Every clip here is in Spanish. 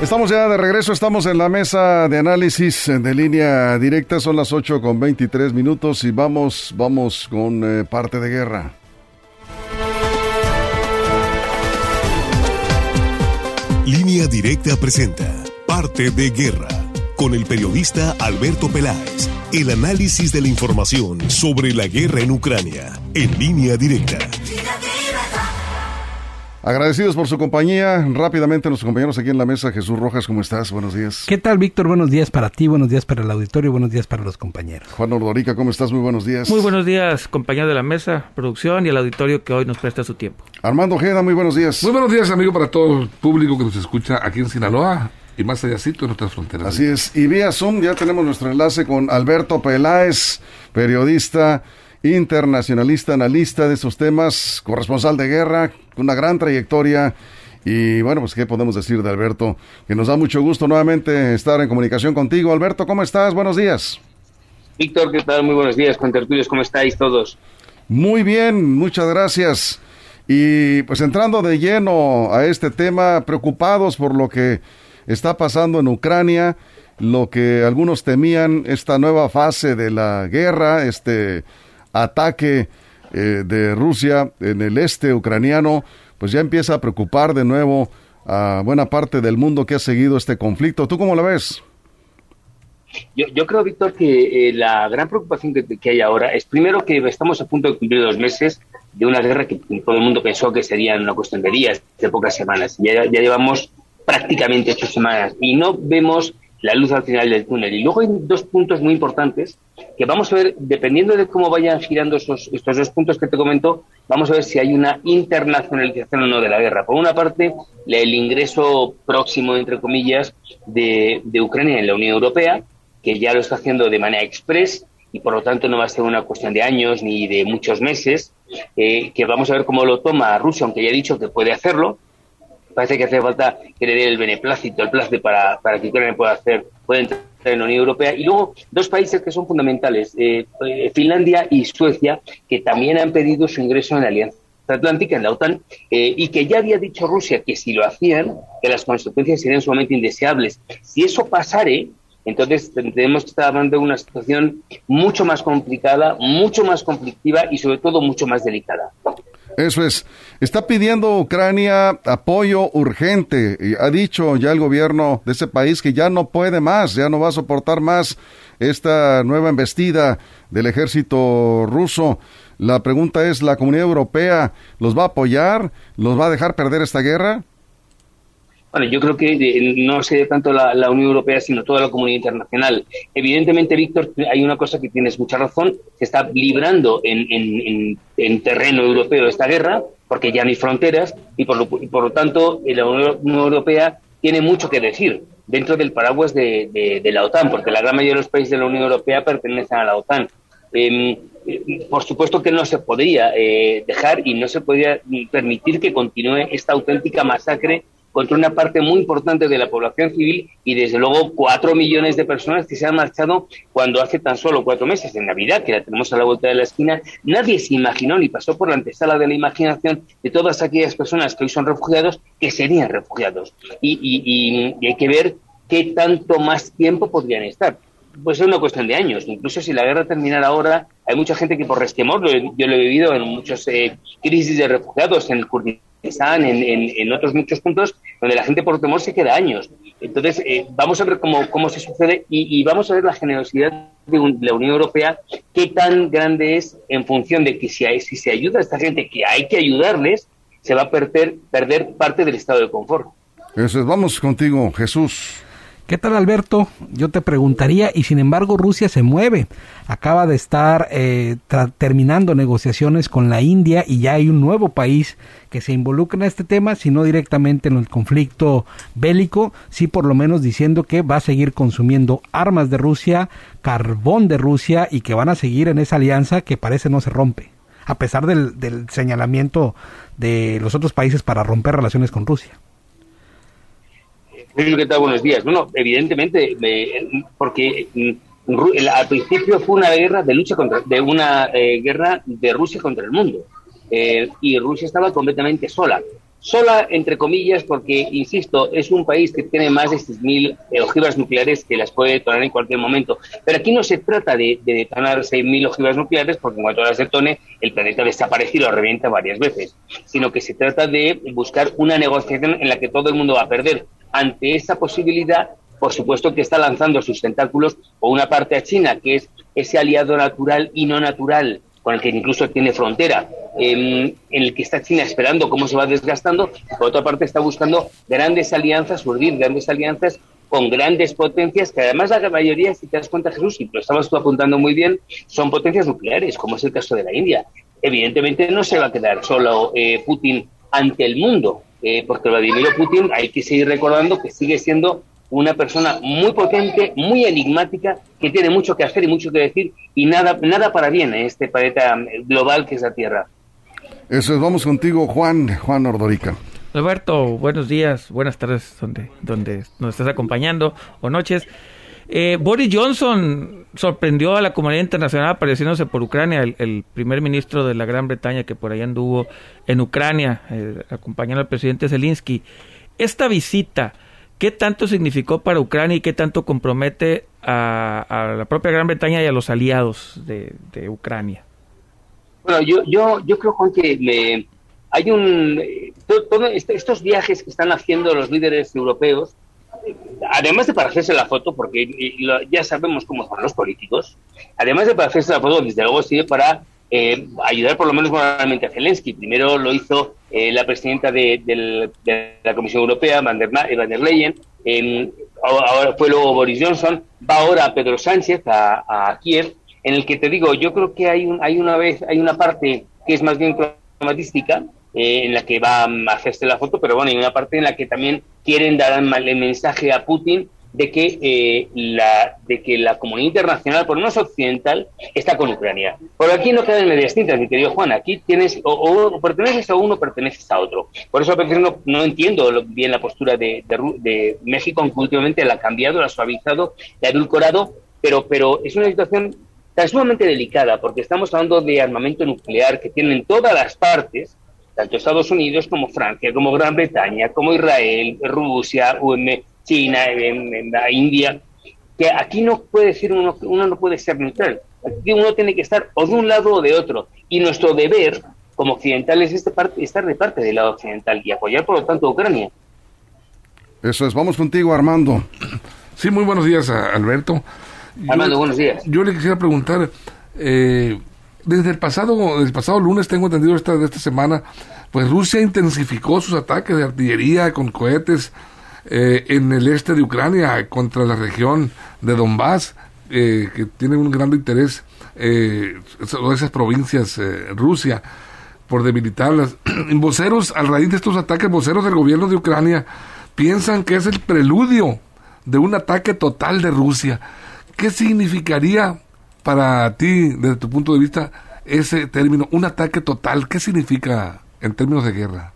Estamos ya de regreso, estamos en la mesa de análisis de línea directa, son las 8 con 23 minutos y vamos, vamos con eh, parte de guerra. Línea directa presenta parte de guerra con el periodista Alberto Peláez. El análisis de la información sobre la guerra en Ucrania en línea directa. Agradecidos por su compañía. Rápidamente, nuestros compañeros aquí en la mesa. Jesús Rojas, ¿cómo estás? Buenos días. ¿Qué tal, Víctor? Buenos días para ti, buenos días para el auditorio, buenos días para los compañeros. Juan Ordorica, ¿cómo estás? Muy buenos días. Muy buenos días, compañero de la mesa, producción y el auditorio que hoy nos presta su tiempo. Armando Ojeda, muy buenos días. Muy buenos días, amigo, para todo el público que nos escucha aquí en Sinaloa y más allá en nuestras fronteras. Así es. Y vía Zoom ya tenemos nuestro enlace con Alberto Peláez, periodista internacionalista, analista de esos temas, corresponsal de guerra, una gran trayectoria. Y bueno, pues qué podemos decir de Alberto, que nos da mucho gusto nuevamente estar en comunicación contigo. Alberto, ¿cómo estás? Buenos días. Víctor, ¿qué tal? Muy buenos días, contertulios, ¿cómo estáis todos? Muy bien, muchas gracias. Y pues entrando de lleno a este tema, preocupados por lo que está pasando en Ucrania, lo que algunos temían, esta nueva fase de la guerra, este ataque eh, de Rusia en el este ucraniano, pues ya empieza a preocupar de nuevo a buena parte del mundo que ha seguido este conflicto. ¿Tú cómo lo ves? Yo, creo, Víctor, que eh, la gran preocupación que, hay ahora es primero que estamos a punto de cumplir dos meses de una guerra que todo el mundo pensó que sería una cuestión de días, de pocas semanas. Ya, ya llevamos prácticamente ocho semanas y no vemos la luz al final del túnel. Y luego hay dos puntos muy importantes que vamos a ver, dependiendo de cómo vayan girando esos, estos dos puntos que te comento, vamos a ver si hay una internacionalización o no de la guerra. Por una parte, el ingreso próximo, entre comillas, de, Ucrania en la Unión Europea, que ya lo está haciendo de manera express y por lo tanto no va a ser una cuestión de años ni de muchos meses, eh, que vamos a ver cómo lo toma Rusia, aunque ya ha dicho que puede hacerlo, parece que hace falta que le dé el beneplácito, el plácito para, para que Ucrania pueda hacer, entrar en la Unión Europea. Y luego dos países que son fundamentales, eh, eh, Finlandia y Suecia, que también han pedido su ingreso en la Alianza Atlántica, en la OTAN, eh, y que ya había dicho Rusia que si lo hacían, que las consecuencias serían sumamente indeseables. Si eso pasare, entonces tenemos que estar hablando de una situación mucho más complicada, mucho más conflictiva y sobre todo mucho más delicada. Eso es. Está pidiendo Ucrania apoyo urgente. Y ha dicho ya el gobierno de ese país que ya no puede más, ya no va a soportar más esta nueva embestida del ejército ruso. La pregunta es, ¿la comunidad europea los va a apoyar? ¿Los va a dejar perder esta guerra? Bueno, yo creo que eh, no sé tanto la, Unión Europea, sino toda la comunidad internacional. Evidentemente, Víctor, hay una cosa que tienes mucha razón, se está librando en, terreno europeo esta guerra, porque ya no hay fronteras, y por lo, tanto la Unión Europea tiene mucho que decir dentro del paraguas de, la OTAN, porque la gran mayoría de los países de la Unión Europea pertenecen a la OTAN. Em, eh, por supuesto que no se podría eh, dejar y no se podría permitir que continúe esta auténtica masacre contra una parte muy importante de la población civil y desde luego cuatro millones de personas que se han marchado cuando hace tan solo cuatro meses, en Navidad, que la tenemos a la vuelta de la esquina, nadie se imaginó ni pasó por la antesala de la imaginación de todas aquellas personas que hoy son refugiados que serían refugiados. Y, hay que ver qué tanto más tiempo podrían estar pues es una cuestión de años. Incluso si la guerra terminara ahora, hay mucha gente que por resquemor, yo lo he vivido en muchas eh, crisis de refugiados, en el Kurdistán, están en, en, otros muchos puntos donde la gente por temor se queda años. Entonces, eh, vamos a ver cómo, cómo se sucede y, vamos a ver la generosidad de, la Unión Europea, qué tan grande es en función de que si, si se ayuda a esta gente, que hay que ayudarles, se va a perder, perder parte del estado de confort. Eso es, vamos contigo, Jesús. ¿Qué tal Alberto? Yo te preguntaría, y sin embargo Rusia se mueve. Acaba de estar eh, terminando negociaciones con la India y ya hay un nuevo país que se involucra en este tema, si no directamente en el conflicto bélico, sí por lo menos diciendo que va a seguir consumiendo armas de Rusia, carbón de Rusia y que van a seguir en esa alianza que parece no se rompe, a pesar del, del señalamiento de los otros países para romper relaciones con Rusia. ¿Qué tal? Buenos días. Bueno, evidentemente, porque mm, al principio fue una guerra de lucha contra, de una eh, guerra de Rusia contra el mundo. Eh, y Rusia estaba completamente sola. Sola, entre comillas, porque, insisto, es un país que tiene más de 6.000 eh, ojivas nucleares que las puede detonar en cualquier momento. Pero aquí no se trata de, de detonar 6.000 ojivas nucleares, porque en cuanto las detone, el planeta desaparece y lo revienta varias veces, sino que se trata de buscar una negociación en la que todo el mundo va a perder ante esa posibilidad, por supuesto que está lanzando sus tentáculos o una parte a China, que es ese aliado natural y no natural, con el que incluso tiene frontera, en, el que está China esperando cómo se va desgastando, por otra parte está buscando grandes alianzas, urdir grandes alianzas con grandes potencias, que además la mayoría, si te das cuenta Jesús, y lo estabas tú apuntando muy bien, son potencias nucleares, como es el caso de la India. Evidentemente no se va a quedar solo eh, Putin ante el mundo, eh, porque Vladimir Putin hay que seguir recordando que sigue siendo una persona muy potente, muy enigmática, que tiene mucho que hacer y mucho que decir y nada, nada para bien en este planeta global que es la Tierra. Eso es, vamos contigo, Juan, Juan Ordorica. Alberto, buenos días, buenas tardes, donde, donde nos estás acompañando, o noches. Eh, Boris Johnson sorprendió a la comunidad internacional apareciéndose por Ucrania, el, primer ministro de la Gran Bretaña que por ahí anduvo en Ucrania, eh, acompañando al presidente Zelensky. Esta visita, ¿qué tanto significó para Ucrania y qué tanto compromete a, la propia Gran Bretaña y a los aliados de, Ucrania? Bueno, yo, yo, creo, Juan, que hay un... Eh, este, estos viajes que están haciendo los líderes europeos, además de para hacerse la foto, porque ya sabemos cómo son los políticos, además de para hacerse la foto, desde luego sirve para eh, ayudar por lo menos moralmente a Zelensky. Primero lo hizo eh, la presidenta de, la Comisión Europea, Van der, Van der Leyen, ahora fue luego Boris Johnson, va ahora Pedro Sánchez a, Kiev, en el que te digo, yo creo que hay, un, hay una vez, hay una parte que es más bien cromatística, eh, en la que va a hacerse la foto, pero bueno, hay una parte en la que también quieren dar el mensaje a Putin de que eh, la de que la comunidad internacional, por lo menos occidental, está con Ucrania. Por aquí no quedan medias tintas, mi querido Juan. Aquí tienes o, perteneces a uno o perteneces a otro. Por eso a veces no, no entiendo bien la postura de, de, México, aunque últimamente la ha cambiado, la ha suavizado, la ha edulcorado, pero, pero es una situación tan sumamente delicada porque estamos hablando de armamento nuclear que tienen todas las partes tanto Estados Unidos como Francia, como Gran Bretaña, como Israel, Rusia, China, India, que aquí no puede decir uno, uno no puede ser neutral. Aquí uno tiene que estar o de un lado o de otro. Y nuestro deber como occidentales es estar de parte del lado occidental y apoyar, por lo tanto, a Ucrania. Eso es, vamos contigo, Armando. Sí, muy buenos días, Alberto. Armando, buenos días. Yo le quisiera preguntar, eh, desde el pasado, desde el pasado lunes, tengo entendido esta, de esta semana, pues Rusia intensificó sus ataques de artillería con cohetes eh, en el este de Ucrania contra la región de Donbass, eh, que tiene un gran interés eh, esas provincias eh, Rusia por debilitarlas. voceros, al raíz de estos ataques, voceros del gobierno de Ucrania piensan que es el preludio de un ataque total de Rusia. ¿Qué significaría para ti, desde tu punto de vista, ese término, un ataque total, ¿qué significa en términos de guerra?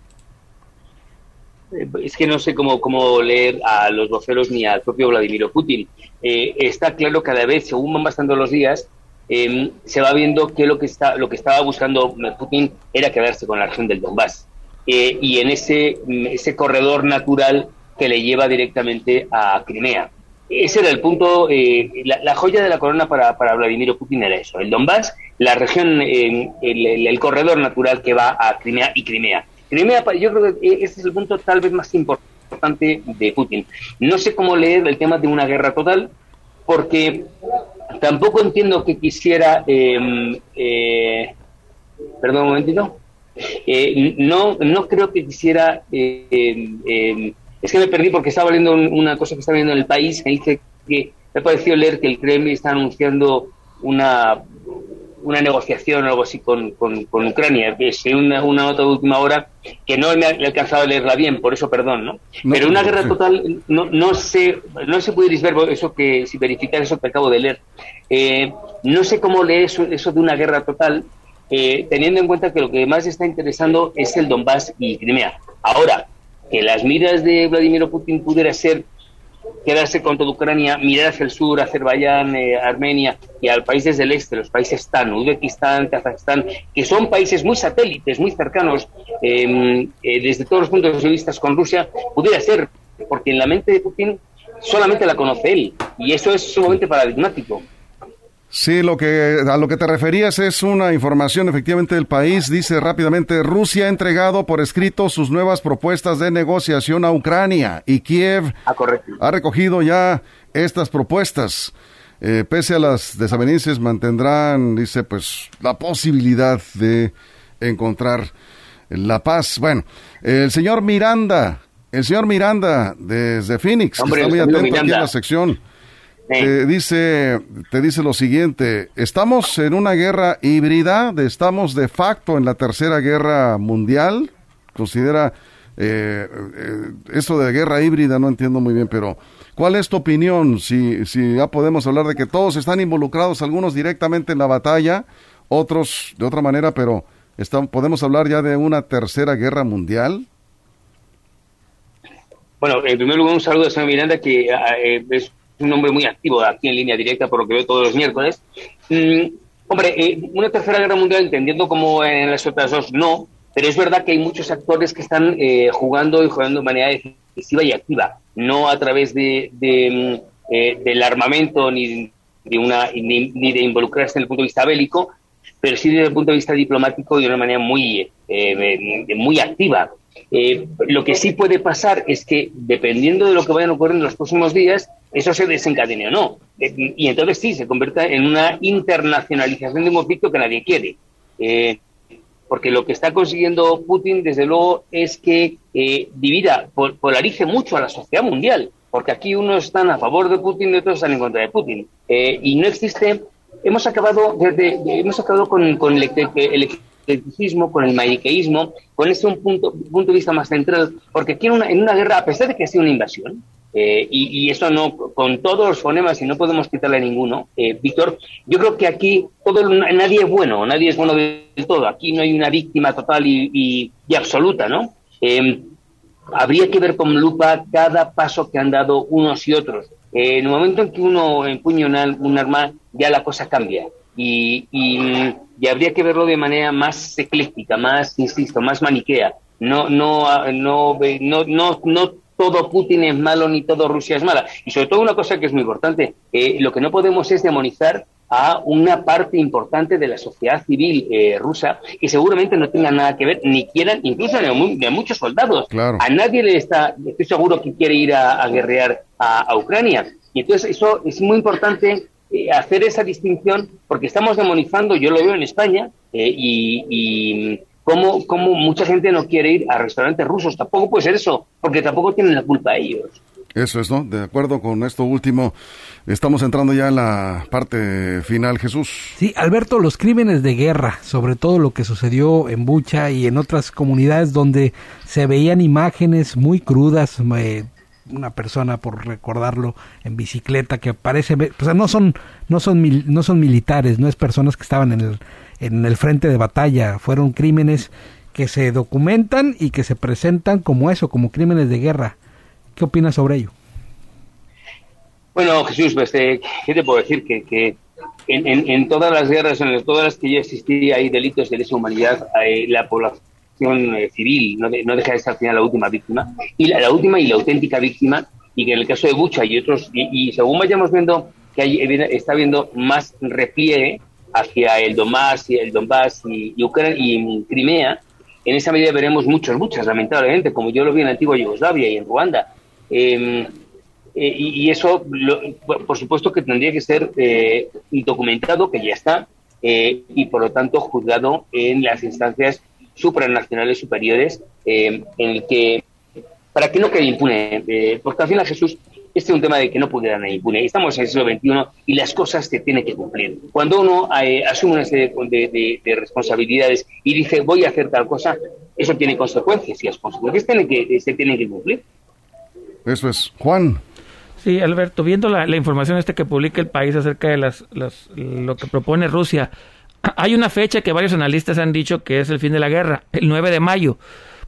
Eh, es que no sé cómo, cómo leer a los voceros ni al propio Vladimir Putin. Eh, está claro cada vez, según van pasando los días, em, se va viendo que lo que, está, lo que estaba buscando Putin era quedarse con la región del Donbass. Eh, y en ese, ese corredor natural que le lleva directamente a Crimea ese era el punto, eh, la, joya de la corona para, para, Vladimir Putin era eso, el Donbass, la región, eh, el, corredor natural que va a Crimea y Crimea. Crimea, yo creo que ese es el punto tal vez más importante de Putin. No sé cómo leer el tema de una guerra total, porque tampoco entiendo que quisiera, em, eh, perdón un momentito, no, no creo que quisiera em, em, Es que me perdí porque estaba leyendo una cosa que estaba viendo en el país que dice que me pareció leer que el Kremlin está anunciando una, una negociación o algo así con, con, Ucrania. Es una, una, nota de última hora que no me he alcanzado a leerla bien, por eso perdón, ¿no? Pero una guerra total, no, no sé, no sé pudisteis ver eso que, si verificar eso que acabo de leer. Eh, no sé cómo leer eso, eso de una guerra total, eh, teniendo en cuenta que lo que más está interesando es el Donbass y Crimea. Ahora, que las miras de Vladimir Putin pudiera ser quedarse con toda Ucrania, mirar hacia el sur, Azerbaiyán, eh, Armenia y a países del este, los países TAN, Uzbekistán, Kazajstán, que son países muy satélites, muy cercanos em, eh, desde todos los puntos de vista con Rusia, pudiera ser, porque en la mente de Putin solamente la conoce él, y eso es sumamente paradigmático. Sí, lo que a lo que te referías es una información efectivamente del país. Dice rápidamente, Rusia ha entregado por escrito sus nuevas propuestas de negociación a Ucrania y Kiev ah, ha recogido ya estas propuestas. Eh, pese a las desavenencias, mantendrán, dice, pues la posibilidad de encontrar la paz. Bueno, el señor Miranda, el señor Miranda desde Phoenix, está muy atento aquí en la sección. Te dice, te dice lo siguiente, estamos en una guerra híbrida, estamos de facto en la tercera guerra mundial, considera eh, eh, esto de guerra híbrida, no entiendo muy bien, pero ¿cuál es tu opinión? Si, si ya podemos hablar de que todos están involucrados, algunos directamente en la batalla, otros de otra manera, pero ¿podemos hablar ya de una tercera guerra mundial? Bueno, en primer lugar, un saludo a señor Miranda, que ah, eh, es un hombre muy activo aquí en línea directa, por lo que veo todos los miércoles. Mm, hombre, eh, una tercera guerra mundial, entendiendo como en las otras dos, no, pero es verdad que hay muchos actores que están eh, jugando y jugando de manera decisiva y activa, no a través de, mm, eh, del armamento ni de, una, ni, ni, de involucrarse en el punto de vista bélico, pero sí desde el punto de vista diplomático de una manera muy, muy activa. Eh, lo que sí puede pasar es que, dependiendo de lo que vayan a ocurrir en los próximos días, eso se desencadene o no. Eh, y entonces sí, se convierta en una internacionalización de un conflicto que nadie quiere. Eh, porque lo que está consiguiendo Putin, desde luego, es que divida, polarice mucho a la sociedad mundial. Porque aquí unos están a favor de Putin y otros están en contra de Putin. y no existe. Hemos acabado, desde, hemos acabado con, con el, el con el maniqueísmo, con ese un punto, punto de vista más central, porque aquí en una, en una guerra, a pesar de que ha sido una invasión, eh, y, eso no, con todos los fonemas, y no podemos quitarle ninguno, eh, Víctor, yo creo que aquí todo, nadie es bueno, nadie es bueno del todo, aquí no hay una víctima total y, y, absoluta, ¿no? Em, habría que ver con lupa cada paso que han dado unos y otros. Eh, en el momento en que uno empuña un arma, ya la cosa cambia. Y, y, y habría que verlo de manera más ecléctica, más, insisto, más maniquea. No, no, no, no, no, no todo Putin es malo ni todo Rusia es mala. Y sobre todo una cosa que es muy importante, eh, lo que no podemos es demonizar a una parte importante de la sociedad civil eh, rusa que seguramente no tenga nada que ver, ni quieran, incluso de, muchos soldados. A nadie le está, estoy seguro que quiere ir a, guerrear a, a, Ucrania. Y entonces eso es muy importante eh, hacer esa distinción, porque estamos demonizando, yo lo veo en España, eh, y, y como, como mucha gente no quiere ir a restaurantes rusos. Tampoco puede ser eso, porque tampoco tienen la culpa ellos. Eso es, ¿no? De acuerdo con esto último. Estamos entrando ya en la parte final, Jesús. Sí, Alberto, los crímenes de guerra, sobre todo lo que sucedió en Bucha y en otras comunidades donde se veían imágenes muy crudas, eh, una persona por recordarlo en bicicleta que parece o sea no son no son no son militares no es personas que estaban en el en el frente de batalla. Fueron crímenes que se documentan y que se presentan como eso como crímenes de guerra. Qué opinas sobre ello bueno Jesús pues, eh, qué te puedo decir que, en, todas las guerras en todas las que yo existí hay delitos de lesa humanidad hay, la población eh, civil, no, deja de ser al final la última víctima, y la, última y la auténtica víctima, y que en el caso de Bucha y otros, y, según vayamos viendo que hay, está habiendo más repliegue hacia el Donbass y el Donbass y, Ucrania y Crimea, en esa medida veremos muchos, muchas, lamentablemente, como yo lo vi en antigua Yugoslavia y en Ruanda. Em, eh, y, eso, por supuesto, que tendría que ser eh, documentado, que ya está, y por lo tanto juzgado en las instancias supranacionales superiores, eh, en el que para que no quede impune, eh, porque al final Jesús, este es un tema de que no pudiera quedar impune. Estamos en el siglo XXI y las cosas se tienen que cumplir. Cuando uno eh, asume una serie de, responsabilidades y dice voy a hacer tal cosa, eso tiene consecuencias y las consecuencias tienen que, se tienen que cumplir. Eso es. Juan. Sí, Alberto, viendo la, información este que publica el país acerca de las, lo que propone Rusia, hay una fecha que varios analistas han dicho que es el fin de la guerra, el 9 de mayo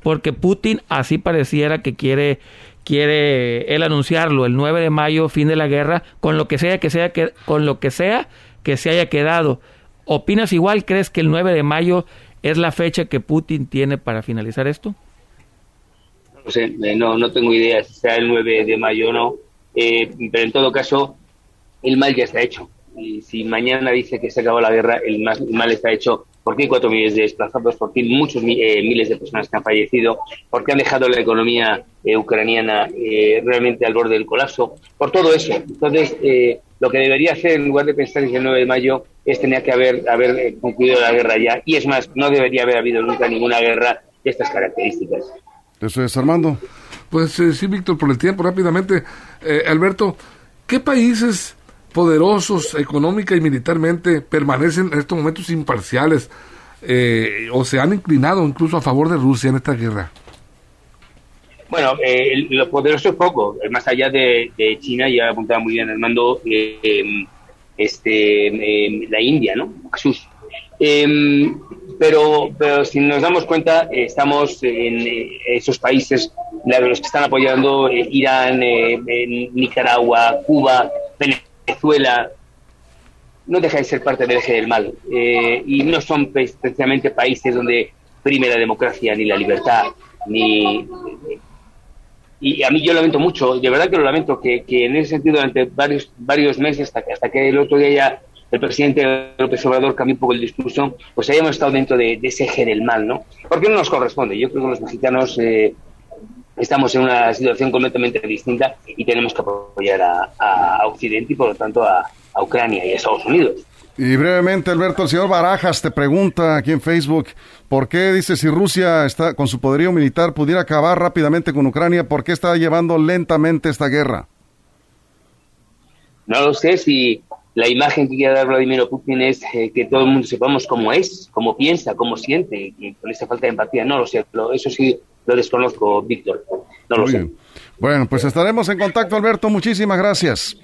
porque Putin así pareciera que quiere quiere él anunciarlo el 9 de mayo, fin de la guerra, con lo que sea que sea que con lo que sea que se haya quedado. ¿Opinas igual? ¿Crees que el 9 de mayo es la fecha que Putin tiene para finalizar esto? No sé, eh, no, no tengo idea si será el 9 de mayo o no, eh, pero en todo caso, el mal ya está hecho. Y si mañana dice que se acabó la guerra, el mal está hecho ¿Por qué cuatro millones de desplazados? ¿Por qué muchos eh, miles de personas que han fallecido? ¿Por qué han dejado la economía eh, ucraniana eh, realmente al borde del colapso? Por todo eso. Entonces, lo que debería hacer en lugar de pensar en el 9 de mayo es tener que haber, haber concluido la guerra ya. Y es más, no debería haber habido nunca ninguna guerra de estas características. Eso es, Armando. Pues sí, Víctor, por el tiempo, rápidamente. Alberto, ¿qué países poderosos económica y militarmente permanecen en estos momentos imparciales eh, o se han inclinado incluso a favor de Rusia en esta guerra? Bueno, eh, lo poderoso es poco, más allá de, China, ya apuntaba muy bien Armando, eh, este, em, la India, ¿no? Jesús. Em, pero, pero si nos damos cuenta, estamos en esos países, los que están apoyando Irán, Nicaragua, Cuba, Venezuela Venezuela no deja de ser parte del eje del mal eh, y no son precisamente países donde prime la democracia ni la libertad ni y a mí yo lamento mucho de verdad que lo lamento que, en ese sentido durante varios varios meses hasta que hasta que el otro día ya el presidente López Obrador cambió un poco el discurso pues hayamos estado dentro de, ese eje del mal no porque no nos corresponde yo creo que los mexicanos eh, estamos en una situación completamente distinta y tenemos que apoyar a, Occidente y por lo tanto a, Ucrania y a Estados Unidos. Y brevemente, Alberto, el señor Barajas te pregunta aquí en Facebook, ¿por qué dice si Rusia está con su poderío militar pudiera acabar rápidamente con Ucrania, por qué está llevando lentamente esta guerra? No lo sé si la imagen que quiere dar Vladimir Putin es eh, que todo el mundo sepamos cómo es, cómo piensa, cómo siente, y con esa falta de empatía. No lo sé, pero eso sí lo desconozco, Víctor. No lo sé. Bueno, pues estaremos en contacto, Alberto. Muchísimas gracias.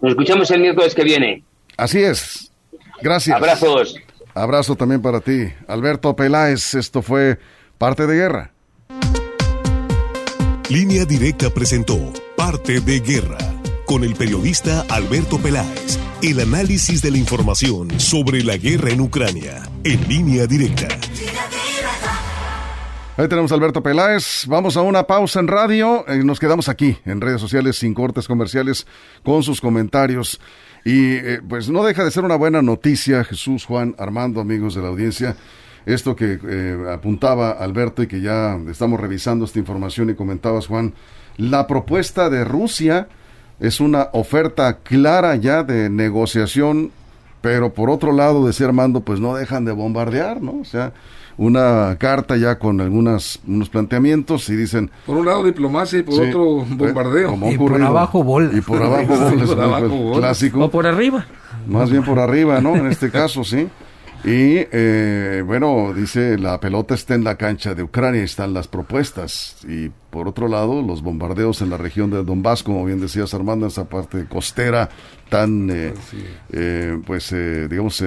Nos escuchamos el miércoles que viene. Así es. Gracias. Abrazos. Abrazo también para ti. Alberto Peláez, esto fue Parte de Guerra. Línea Directa presentó Parte de Guerra con el periodista Alberto Peláez. El análisis de la información sobre la guerra en Ucrania en línea directa. Ahí tenemos a Alberto Peláez. Vamos a una pausa en radio. y nos quedamos aquí en redes sociales sin cortes comerciales con sus comentarios. Y eh, pues no deja de ser una buena noticia, Jesús, Juan, Armando, amigos de la audiencia. Esto que eh, apuntaba Alberto y que ya estamos revisando esta información y comentabas, Juan, la propuesta de Rusia es una oferta clara ya de negociación, pero por otro lado, decía Armando, pues no dejan de bombardear, ¿no? O sea, una carta ya con algunas unos planteamientos y dicen por un lado diplomacia y por otro eh, bombardeo. Y por abajo bola. Y por abajo bola, clásico. O por arriba. Más bien por arriba no en este caso sí. Y eh, bueno dice la pelota está en la cancha de Ucrania están las propuestas. Y por otro lado los bombardeos en la región de Donbass como bien decías Armando esa parte costera tan eh, pues digamos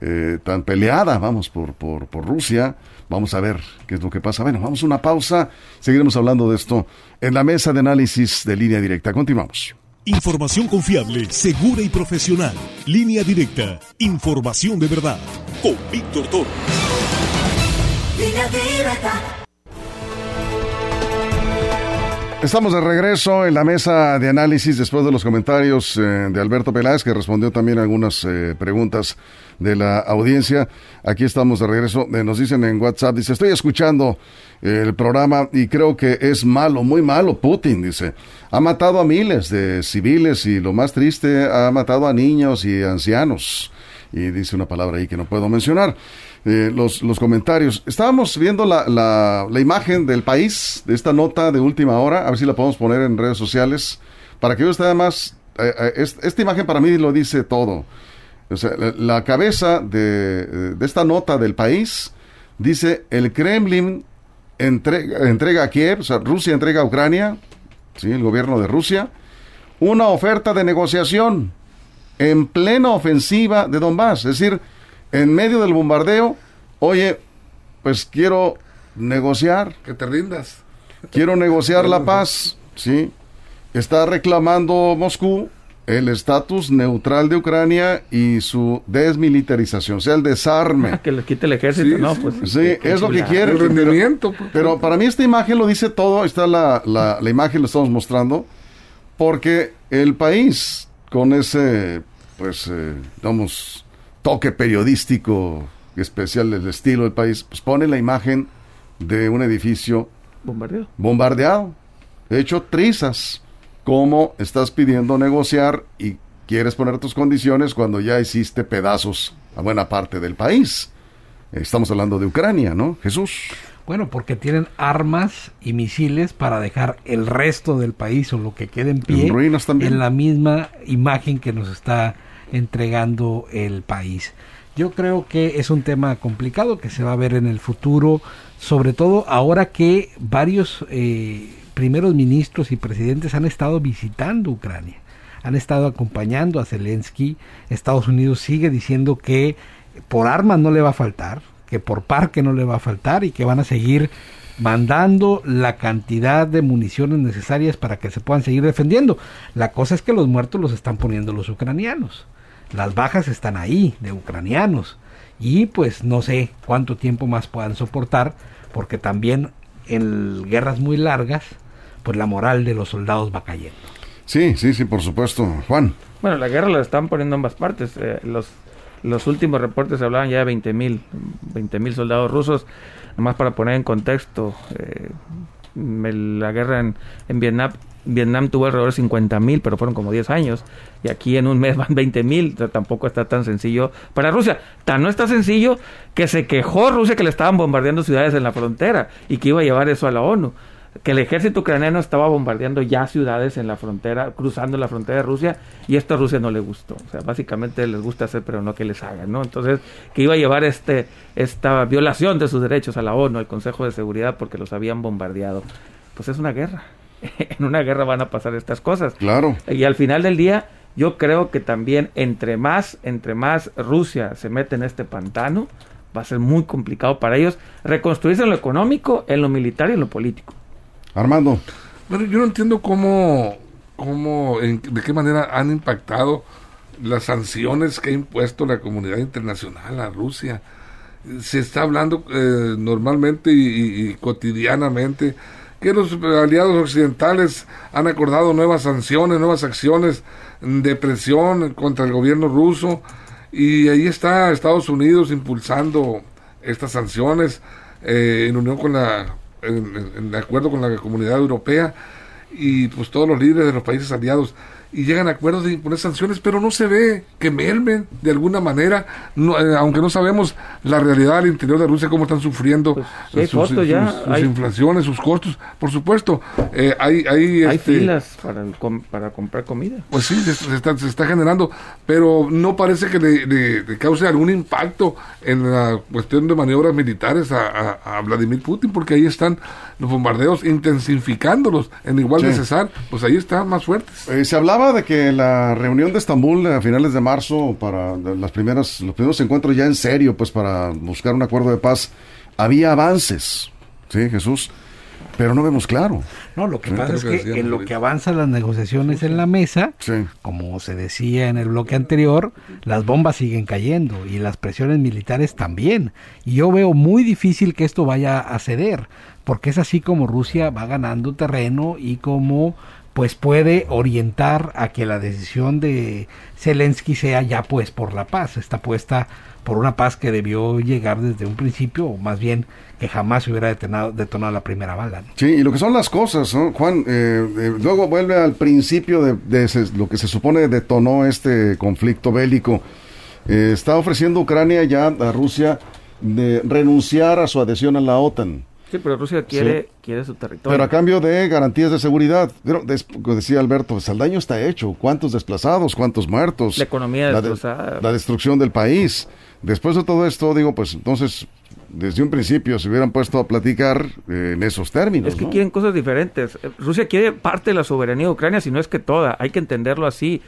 eh, tan peleada, vamos, por, por, por Rusia. Vamos a ver qué es lo que pasa. Bueno, vamos a una pausa. Seguiremos hablando de esto en la mesa de análisis de línea directa. Continuamos. Información confiable, segura y profesional. Línea directa. Información de verdad. Con Víctor Toro. Línea directa. Estamos de regreso en la mesa de análisis después de los comentarios eh, de Alberto Peláez, que respondió también algunas eh, preguntas de la audiencia. Aquí estamos de regreso. Eh, nos dicen en WhatsApp, dice, estoy escuchando el programa y creo que es malo, muy malo Putin, dice. Ha matado a miles de civiles y lo más triste, ha matado a niños y ancianos. Y dice una palabra ahí que no puedo mencionar. eh, los, los comentarios. Estábamos viendo la, la, imagen del país, de esta nota de última hora, a ver si la podemos poner en redes sociales, para que usted además, eh, eh, es- esta imagen para mí lo dice todo. La cabeza de, de esta nota del país dice, el Kremlin entrega, entrega a Kiev, o sea, Rusia entrega a Ucrania, ¿sí? el gobierno de Rusia, una oferta de negociación en plena ofensiva de Donbass. Es decir, en medio del bombardeo, oye, pues quiero negociar, Que te rindas. quiero negociar la paz, ¿sí? Está reclamando Moscú el estatus neutral de Ucrania y su desmilitarización, o sea, el desarme. Que les quite el ejército, Sí, no, sí, pues. Sí, qué- qué es lo que quiere. El pero- rendimiento. pues. Pero para mí esta imagen lo dice todo, está la, la, la imagen, lo estamos mostrando, porque el país, con ese, pues, eh, digamos, toque periodístico especial del estilo del país, pues pone la imagen de un edificio Bombardeo. bombardeado, hecho trizas, como estás pidiendo negociar y quieres poner tus condiciones cuando ya hiciste pedazos a buena parte del país. Estamos hablando de Ucrania, ¿no? Jesús. Bueno, porque tienen armas y misiles para dejar el resto del país o lo que quede en pie En ruinas también. en la misma imagen que nos está entregando el país. Yo creo que es un tema complicado que se va a ver en el futuro, sobre todo ahora que varios eh, primeros ministros y presidentes han estado visitando Ucrania, han estado acompañando a Zelensky. Estados Unidos sigue diciendo que por armas no le va a faltar, que por parque no le va a faltar y que van a seguir mandando la cantidad de municiones necesarias para que se puedan seguir defendiendo. La cosa es que los muertos los están poniendo los ucranianos. Las bajas están ahí, de ucranianos. Y pues no sé cuánto tiempo más puedan soportar, porque también en guerras muy largas, pues la moral de los soldados va cayendo. Sí, sí, sí, por supuesto. Juan. Bueno, la guerra la están poniendo ambas partes. eh, los, los últimos reportes hablaban ya de 20 mil 20 soldados rusos. Nomás para poner en contexto, eh, la guerra en, en Vietnam, Vietnam tuvo alrededor de 50 mil, pero fueron como 10 años. Y aquí en un mes van 20 mil. tampoco está tan sencillo para Rusia. Tan no está sencillo que se quejó Rusia que le estaban bombardeando ciudades en la frontera y que iba a llevar eso a la ONU que el ejército ucraniano estaba bombardeando ya ciudades en la frontera, cruzando la frontera de Rusia, y esto a Rusia no le gustó. O sea, básicamente les gusta hacer, pero no que les hagan, ¿no? Entonces, que iba a llevar este esta violación de sus derechos a la ONU, al Consejo de Seguridad, porque los habían bombardeado. Pues es una guerra. en una guerra van a pasar estas cosas. Claro. Y al final del día, yo creo que también entre más, entre más Rusia se mete en este pantano, va a ser muy complicado para ellos reconstruirse en lo económico, en lo militar y en lo político. Armando. Bueno, yo no entiendo cómo, cómo en- de qué manera han impactado las sanciones que ha impuesto la comunidad internacional a Rusia. Se está hablando eh, normalmente y, cotidianamente que los aliados occidentales han acordado nuevas sanciones, nuevas acciones de presión contra el gobierno ruso y ahí está Estados Unidos impulsando estas sanciones eh, en unión con la en, en- acuerdo con la comunidad europea y pues todos los líderes de los países aliados y llegan a acuerdos de imponer sanciones, pero no se ve que mermen de alguna manera, no, eh, aunque no sabemos la realidad al interior de Rusia, cómo están sufriendo Pues, sus, fotos ya, sus- sus hay- inflaciones, sus costos. Por supuesto, eh, hay, hay, Hay este, filas para, el com- para comprar comida. pues sí, se, se está, se está generando, pero no parece que le, le- le cause algún impacto en la cuestión de maniobras militares a, a- a Vladimir Putin, porque ahí están los bombardeos intensificándolos en igual de Sí. cesar, pues ahí están más fuertes. Eh, se hablaba de que la reunión de Estambul a finales de marzo para las primeras los primeros encuentros ya en serio pues para buscar un acuerdo de paz había avances, sí Jesús, pero no vemos claro. No, lo que Sí, pasa es que en lo que avanzan las negociaciones en la mesa, Sí. como se decía en el bloque anterior, las bombas siguen cayendo y las presiones militares también. Y yo veo muy difícil que esto vaya a ceder, porque es así como Rusia va ganando terreno y como pues puede orientar a que la decisión de Zelensky sea ya pues por la paz, está puesta por una paz que debió llegar desde un principio, o más bien que jamás se hubiera detonado, detonado la primera bala. Sí, y lo que son las cosas, ¿no? Juan, eh, eh, luego vuelve al principio de, de lo que se supone detonó este conflicto bélico. Eh, está ofreciendo Ucrania ya a Rusia de renunciar a su adhesión a la OTAN. Sí, pero Rusia quiere, quiere su territorio. Pero a cambio de garantías de seguridad. Pero, decía Alberto, pues el daño está hecho. ¿Cuántos desplazados? ¿Cuántos muertos? La economía destrozada. la destrucción del país. Después de todo esto, digo, pues entonces, desde un principio se hubieran puesto a platicar eh, en esos términos. Es que quieren cosas diferentes. Rusia quiere parte de la soberanía de Ucrania, si no es que toda. Hay que entenderlo así.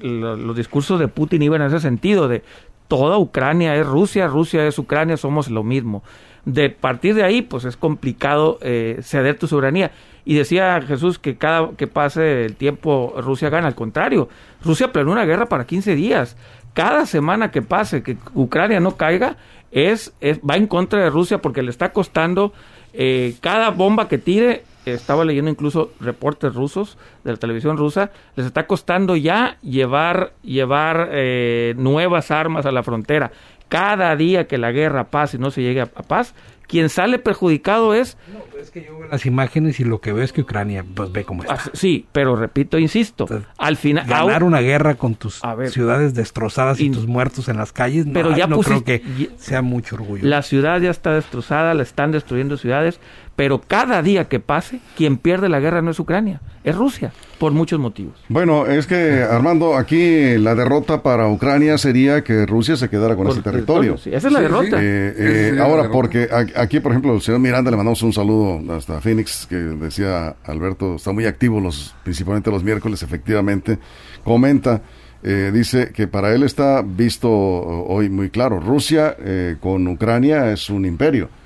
los discursos de Putin iban en ese sentido, de toda Ucrania es Rusia, Rusia es Ucrania, somos lo mismo de partir de ahí, pues es complicado eh, ceder tu soberanía. Y decía Jesús que cada que pase el tiempo Rusia gana. Al contrario, Rusia planeó una guerra para 15 días. Cada semana que pase que Ucrania no caiga es, va en contra de Rusia porque le está costando eh, cada bomba que tire. Estaba leyendo incluso reportes rusos de la televisión rusa. Les está costando ya llevar llevar eh, nuevas armas a la frontera cada día que la guerra pase y no se llegue a, paz, quien sale perjudicado es... No, es que yo veo las imágenes y lo que veo es que Ucrania pues ve cómo está. Ah, sí, pero repito, insisto, al final... Ganar una guerra con tus ciudades destrozadas y, tus muertos en las calles, pero ya no creo que sea mucho orgullo. La ciudad ya está destrozada, la están destruyendo ciudades, pero cada día que pase, quien pierde la guerra no es Ucrania, es Rusia, por muchos motivos. Bueno, es que Armando, aquí la derrota para Ucrania sería que Rusia se quedara con ese territorio. esa es la derrota. Eh, eh, ahora, porque aquí, por ejemplo, el señor Miranda le mandamos un saludo hasta Phoenix, que decía Alberto, está muy activo los, principalmente los miércoles, efectivamente, comenta. Eh, dice que para él está visto hoy muy claro, Rusia con Ucrania es un imperio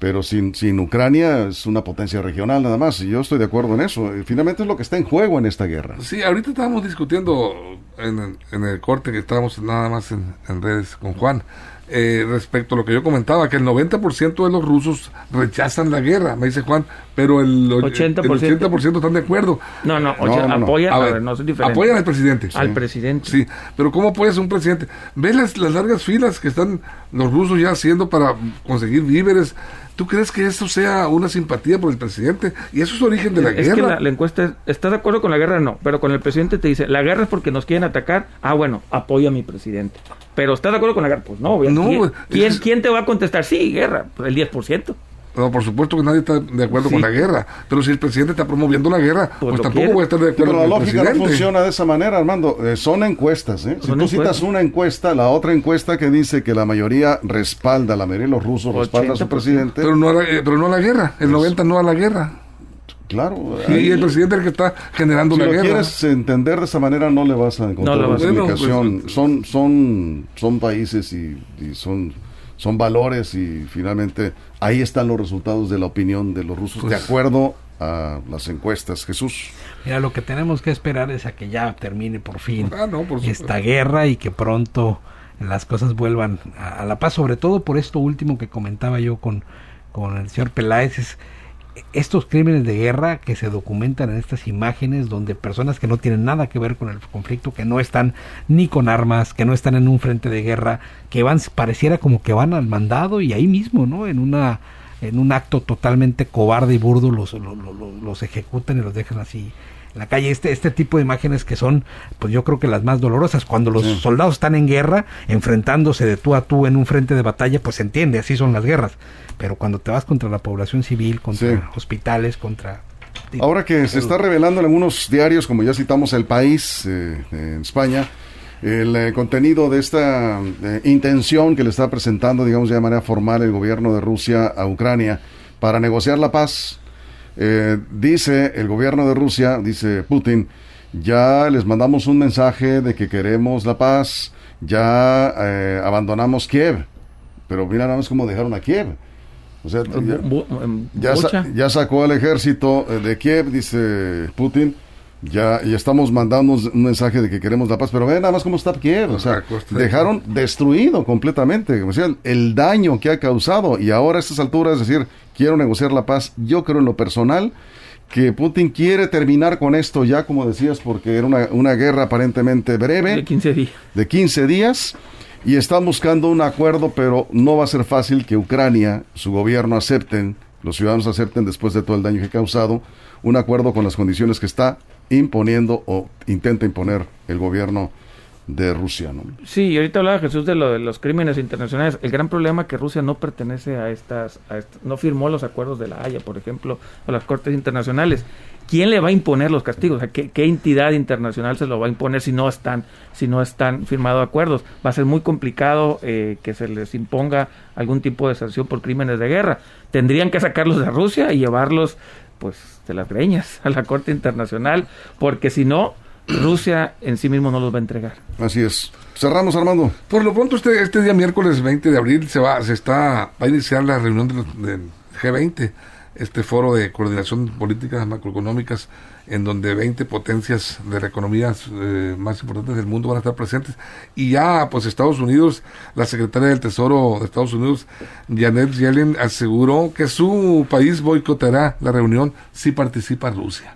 pero sin, sin Ucrania es una potencia regional nada más, y yo estoy de acuerdo en eso. Finalmente es lo que está en juego en esta guerra. Sí, ahorita estábamos discutiendo en, en el corte que estábamos nada más en, en redes con Juan, eh, respecto a lo que yo comentaba, que el 90% de los rusos rechazan la guerra, me dice Juan, pero el 80%, están de acuerdo. No, no, apoyan, no, apoyan al presidente. Al presidente. Sí, pero ¿cómo puede ser un presidente? ¿Ves las, las largas filas que están los rusos ya haciendo para conseguir víveres? ¿Tú crees que eso sea una simpatía por el presidente? Y eso es origen de la guerra. Que la, encuesta, ¿estás de acuerdo con la guerra? No, pero con el presidente te dice, la guerra es porque nos quieren atacar. Ah, bueno, apoya a mi presidente. Pero ¿estás de acuerdo con la guerra? Pues no, no ¿quién, ¿quién, te va a contestar? Sí, guerra, el 10%. No, por supuesto que nadie está de acuerdo con la guerra, pero si el presidente está promoviendo la guerra, pues, pues tampoco voy a estar de acuerdo pero con la lógica no funciona de esa manera, Armando. Eh, son encuestas, ¿eh? Si tú citas una encuesta, la otra encuesta que dice que la mayoría respalda, la mayoría de los rusos respalda a su presidente. Pero no a la, eh, pero no a la guerra, el 90 no a la guerra. Claro. y el presidente es el que está generando la guerra. Si quieres entender de esa manera, no le vas a encontrar una explicación. Pues, son, son, son países y son son valores y finalmente ahí están los resultados de la opinión de los rusos de pues acuerdo a las encuestas. Jesús. Mira, lo que tenemos que esperar es a que ya termine por fin ah, esta guerra y que pronto las cosas vuelvan a, la paz, sobre todo por esto último que comentaba yo con, con el señor Peláez, es estos crímenes de guerra que se documentan en estas imágenes donde personas que no tienen nada que ver con el conflicto, que no están ni con armas, que no están en un frente de guerra, que van pareciera como que van al mandado y ahí mismo, ¿no? En una en un acto totalmente cobarde y burdo los, los, los ejecutan y los dejan así en la calle. Este, este tipo de imágenes que son, pues yo creo que las más dolorosas. Cuando los soldados están en guerra, enfrentándose de tú a tú en un frente de batalla, pues se entiende, así son las guerras. Pero cuando te vas contra la población civil, contra hospitales, contra... Ahora que se está revelando en algunos diarios, como ya citamos El País, eh, en España, el eh, contenido de esta eh, intención que le está presentando, digamos, de manera formal el gobierno de Rusia a Ucrania para negociar la paz eh, dice el gobierno de Rusia, dice Putin, ya les mandamos un mensaje de que queremos la paz, ya eh, abandonamos Kiev, pero mira nada más cómo dejaron a Kiev. O sea, ya, ya, sacó al ejército eh, de Kiev, dice Putin, ya, y estamos mandando un mensaje de que queremos la paz, pero ve nada más cómo está Kiev, o sea, dejaron destruido completamente, o sea, el daño que ha causado, y ahora a estas alturas, es decir, quiero negociar la paz, yo creo en lo personal, que Putin quiere terminar con esto ya, como decías, porque era una, una guerra aparentemente breve. De 15 días. De 15 días. Y están buscando un acuerdo, pero no va a ser fácil que Ucrania, su gobierno, acepten, los ciudadanos acepten después de todo el daño que ha causado, un acuerdo con las condiciones que está imponiendo o intenta imponer el gobierno de Rusia, ¿no? Sí, y ahorita hablaba Jesús de lo de los crímenes internacionales. El gran problema es que Rusia no pertenece a estas, a no firmó los acuerdos de la Haya, por ejemplo, o las cortes internacionales. ¿Quién le va a imponer los castigos? ¿qué, entidad internacional se lo va a imponer si no están, si no están firmados acuerdos? Va a ser muy complicado eh, que se les imponga algún tipo de sanción por crímenes de guerra. Tendrían que sacarlos de Rusia y llevarlos, pues, de las greñas a la corte internacional, porque si no Rusia en sí mismo no los va a entregar. Así es. Cerramos, Armando. Por lo pronto, este, este día miércoles 20 de abril se va, se está, va a iniciar la reunión del G20, este foro de coordinación de políticas macroeconómicas, en donde 20 potencias de las economías eh, más importantes del mundo van a estar presentes. Y ya, pues Estados Unidos, la secretaria del Tesoro de Estados Unidos, Janet Yellen, aseguró que su país boicoteará la reunión si participa Rusia.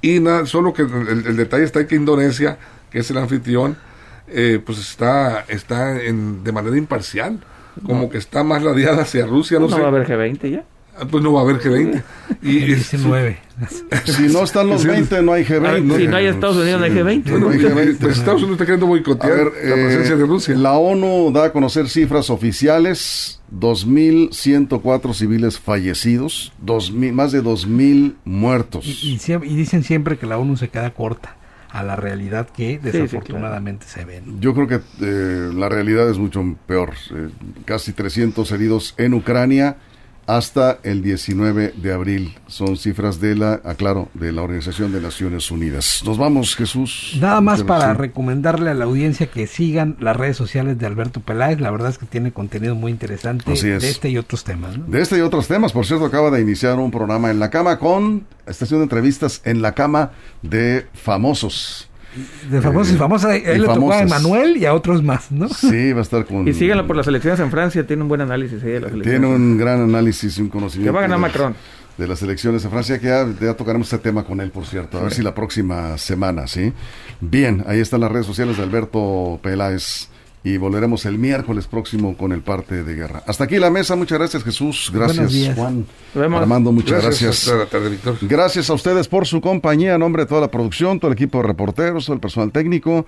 Y nada, solo que el, detalle está en que Indonesia, que es el anfitrión, eh, pues está, está en, de manera imparcial, como que está más radiada hacia Rusia. No, no va a haber G20 ya. Ah, pues no va a haber G20. Y, 19. si no están los 20, no hay G20. si no hay Estados Unidos, no hay G20. No, hay G20. Pues Estados Unidos está queriendo boicotear la presencia de Rusia. La ONU da a conocer cifras oficiales. 2.104 civiles fallecidos, 2000, más de 2.000 muertos. Y, y, dicen siempre que la ONU se queda corta a la realidad que desafortunadamente se ve. Yo creo que eh, la realidad es mucho peor. Eh, casi 300 heridos en Ucrania hasta el 19 de abril. Son cifras de la, aclaro, de la Organización de Naciones Unidas. Nos vamos, Jesús. Nada más para recomendarle a la audiencia que sigan las redes sociales de Alberto Peláez. La verdad es que tiene contenido muy interesante de este y otros temas. De este y otros temas. Por cierto, acaba de iniciar un programa en la cama con estación de entrevistas en la cama de famosos. De famosos y famosas, él le tocó a Emanuel y a otros más, ¿no? Sí, va a estar con... Y síganlo por las elecciones en Francia, tiene un buen análisis ahí de las Tiene un gran análisis y un conocimiento. Que va a ganar Macron. De las elecciones en Francia, que ya, tocaremos este tema con él, por cierto, a ver si la próxima semana, ¿sí? Bien, ahí están las redes sociales de Alberto Peláez y volveremos el miércoles próximo con el parte de guerra. Hasta aquí la mesa, muchas gracias Jesús, gracias Juan, Armando, muchas gracias. Gracias. a ustedes por su compañía, en nombre de toda la producción, todo el equipo de reporteros, todo el personal técnico.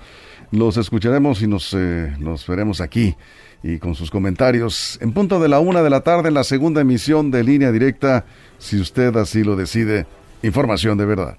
Los escucharemos y nos, eh, nos veremos aquí y con sus comentarios en punto de la una de la tarde en la segunda emisión de Línea Directa, si usted así lo decide. Información de verdad.